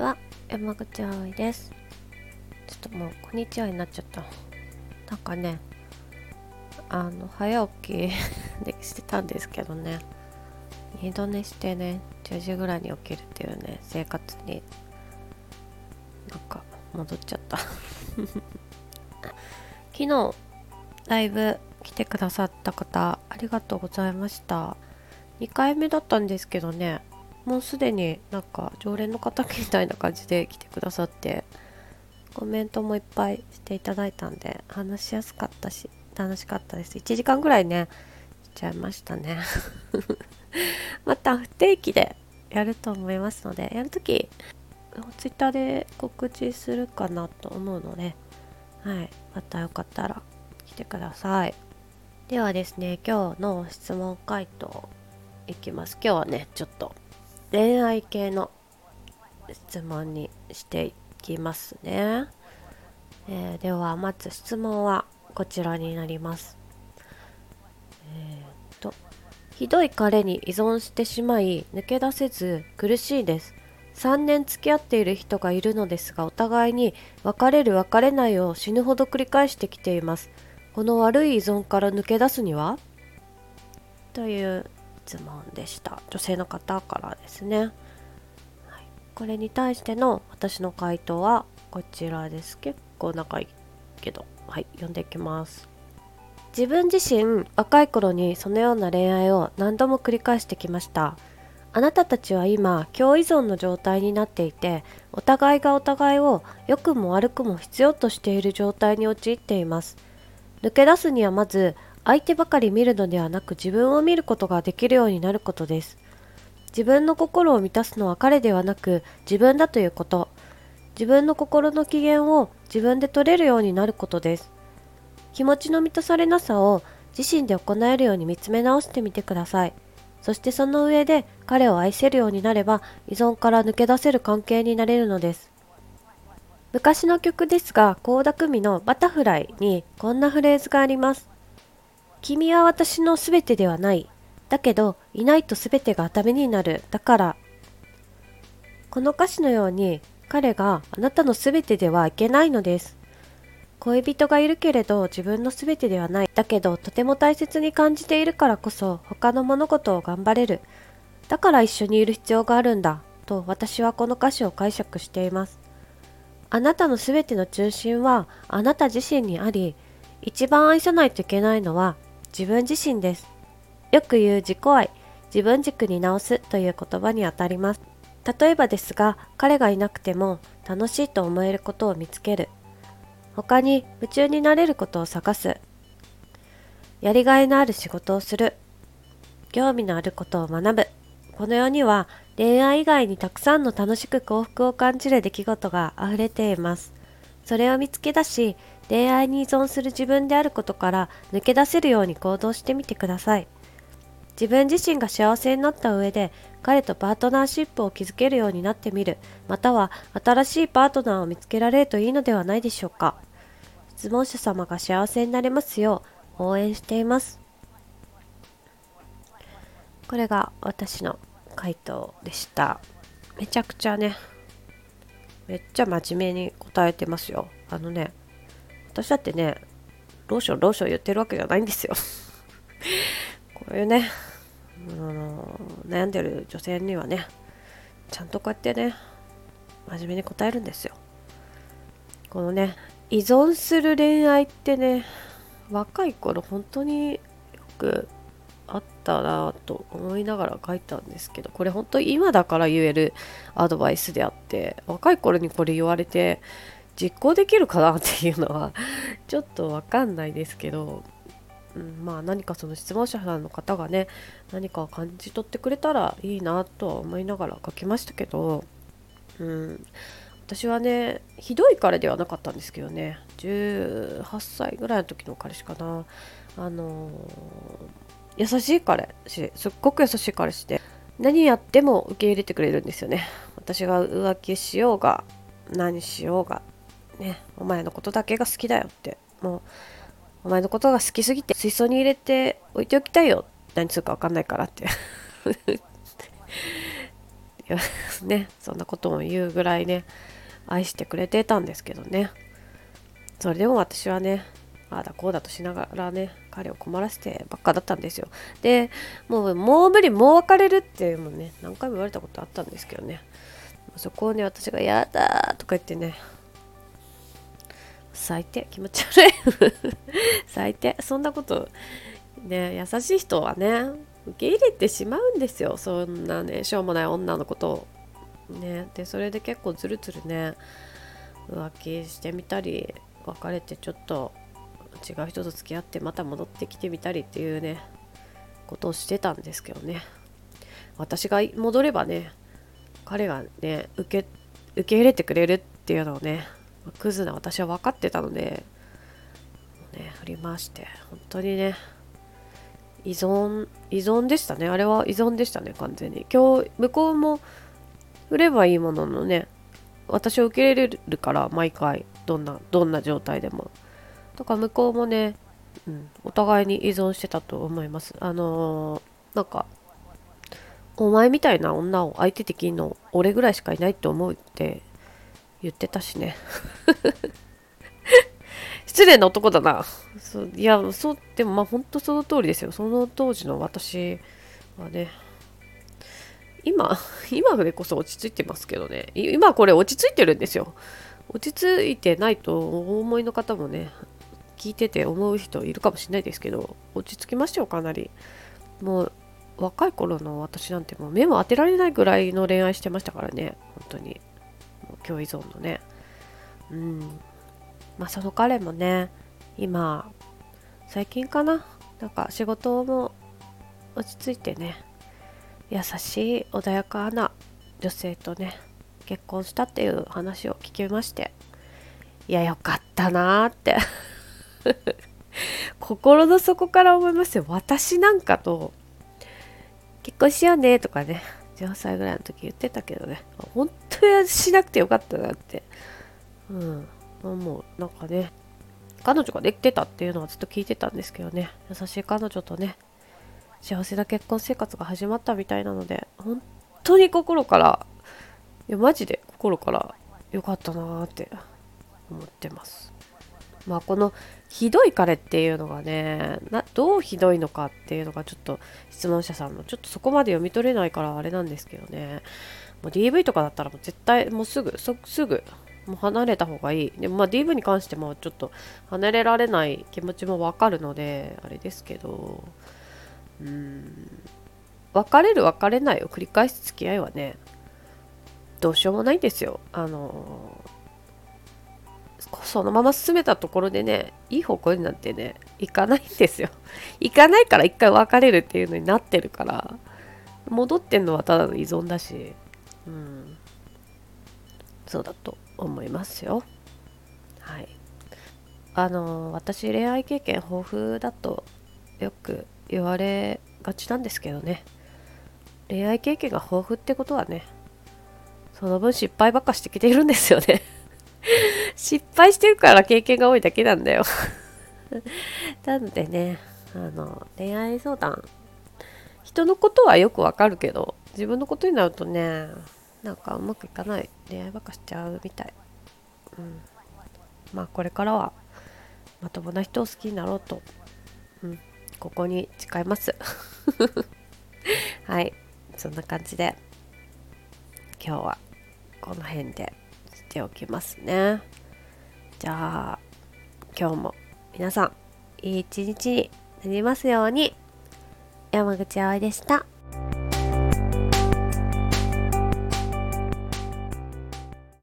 は山口葵です。ちょっともうこんにちはになっちゃった。なんかねあの早起きで してたんですけどね。二度寝してね10時ぐらいに起きるっていうね生活になんか戻っちゃった。昨日ライブ来てくださった方ありがとうございました。2回目だったんですけどねもうすでになんか常連の方みたいな感じで来てくださってコメントもいっぱいしていただいたんで話しやすかったし楽しかったです。1時間ぐらいねしちゃいましたね。また不定期でやると思いますのでやるときツイッターで告知するかなと思うのではいまたよかったら来てください。ではですね今日の質問回答いきます。今日はねちょっと恋愛系の質問にしていきますね、えー、ではまず質問はこちらになります。えー、っとひどい彼に依存してしまい抜け出せず苦しいです。3年付き合っている人がいるのですがお互いに別れる別れないを死ぬほど繰り返してきています。この悪い依存から抜け出すには？という質問でした。女性の方からですね、はい、これに対しての私の回答はこちらです。結構長いけど。はい。読んでいきます。自分自身若い頃にそのような恋愛を何度も繰り返してきました。あなたたちは今共依存の状態になっていてお互いがお互いを良くも悪くも必要としている状態に陥っています。抜け出すにはまず相手ばかり見るのではなく自分を見ることができるようになることです。自分の心を満たすのは彼ではなく自分だということ。自分の心の機嫌を自分で取れるようになることです。気持ちの満たされなさを自身で行えるように見つめ直してみてください。そしてその上で彼を愛せるようになれば依存から抜け出せる関係になれるのです。昔の曲ですが倖田來未の「バタフライ」にこんなフレーズがあります。君は私のすべてではない。だけど、いないとすべてがダメになる。だから。この歌詞のように、彼があなたのすべてではいけないのです。恋人がいるけれど自分のすべてではない。だけど、とても大切に感じているからこそ、他の物事を頑張れる。だから一緒にいる必要があるんだ。と私はこの歌詞を解釈しています。あなたのすべての中心はあなた自身にあり、一番愛さないといけないのは自分自身です。よく言う自己愛、自分軸に直すという言葉にあたります。例えばですが、彼がいなくても楽しいと思えることを見つける。他に夢中になれることを探す。やりがいのある仕事をする。興味のあることを学ぶ。この世には恋愛以外にたくさんの楽しく幸福を感じる出来事が溢れています。それを見つけ出し、恋愛に依存する自分であることから抜け出せるように行動してみてください。自分自身が幸せになった上で彼とパートナーシップを築けるようになってみるまたは新しいパートナーを見つけられるといいのではないでしょうか。質問者様が幸せになれますよう応援しています。これが私の回答でした。めちゃくちゃねめっちゃ真面目に答えてますよ。あのね私だってねローションローション言ってるわけじゃないんですよ。こういうねあの悩んでる女性にはねちゃんとこうやってね真面目に答えるんですよ。このね依存する恋愛ってね若い頃本当によくあったなと思いながら書いたんですけどこれ本当今だから言えるアドバイスであって若い頃にこれ言われて実行できるかなっていうのは ちょっとわかんないですけど、うん、まあ何かその質問者さんの方がね何か感じ取ってくれたらいいなとは思いながら書きましたけど、うん、私はねひどい彼ではなかったんですけどね18歳ぐらいの時の彼氏かな。あのー、優しい彼氏すっごく優しい彼氏で何やっても受け入れてくれるんですよね。私が浮気しようが何しようがね、お前のことだけが好きだよって、もう、お前のことが好きすぎて水槽に入れて置いておきたいよ。何するかわかんないからって。ねそんなことも言うぐらいね愛してくれてたんですけどね。それでも私はねああだこうだとしながらね彼を困らせてばっかだったんですよ。でもうもう無理もう別れるっていうのね何回も言われたことあったんですけどね。そこをね私が「やだ」とか言ってね最低。気持ち悪い。最低。そんなことね優しい人はね受け入れてしまうんですよ。そんなねしょうもない女のことをね。でそれで結構ずるずるね浮気してみたり別れてちょっと違う人と付き合ってまた戻ってきてみたりっていうねことをしてたんですけどね。私が戻ればね彼がね受け受け入れてくれるっていうのをねクズな私は分かってたのでね振り回して本当にね依存依存でしたね。あれは依存でしたね完全に。今日向こうも振ればいいもののね私を受け入れるから毎回どんなどんな状態でも。だか向こうもね、うん、お互いに依存してたと思います。あのー、なんかお前みたいな女を相手的にの俺ぐらいしかいないって思うって言ってたしね。失礼な男だな。そういやそうでもまあ本当その通りですよ。その当時の私はね。今今でこそ落ち着いてますけどね。今これ落ち着いてるんですよ。落ち着いてないとお思いの方もね聞いてて思う人いるかもしれないですけど落ち着きましたよかなり。もう若い頃の私なんてもう目も当てられないぐらいの恋愛してましたからね本当に。もう共依存のね。うん。まあその彼もね今最近かな？なんか仕事も落ち着いてね優しい穏やかな女性とね結婚したっていう話を聞きましていやよかったなーって。心の底から思いますよ。私なんかと結婚しようねとかね18歳ぐらいの時言ってたけどね。本当にしなくてよかったなって。うん。もうなんかね彼女ができてたっていうのはずっと聞いてたんですけどね。優しい彼女とね幸せな結婚生活が始まったみたいなので本当に心からいやマジで心から良かったなーって思ってます。まあこのひどい彼っていうのがねなどうひどいのかっていうのがちょっと質問者さんのちょっとそこまで読み取れないからあれなんですけどね。もう DV とかだったらもう絶対もうすぐすぐもう離れた方がいい。でもまあ DV に関してもちょっと離れられない気持ちもわかるのであれですけど。うん。別れる別れないを繰り返す付き合いはねどうしようもないんですよ。あのそのまま進めたところでねいい方向になんてね行かないんですよ。行かないから一回別れるっていうのになってるから戻ってんのはただの依存だし。うん。そうだと思いますよ。はい。あの私恋愛経験豊富だとよく言われがちなんですけどね。恋愛経験が豊富ってことはねその分失敗ばっかしてきているんですよね。失敗してるから経験が多いだけなんだよ。なのでねあの恋愛相談。人のことはよくわかるけど自分のことになるとねなんかうまくいかない恋愛ばっかしちゃうみたい。うん。まあこれからはまともな人を好きになろうと。うん。ここに誓います。はい。そんな感じで今日はこの辺でしておきますね。じゃあ今日も皆さんいい一日になりますように。山口葵でした。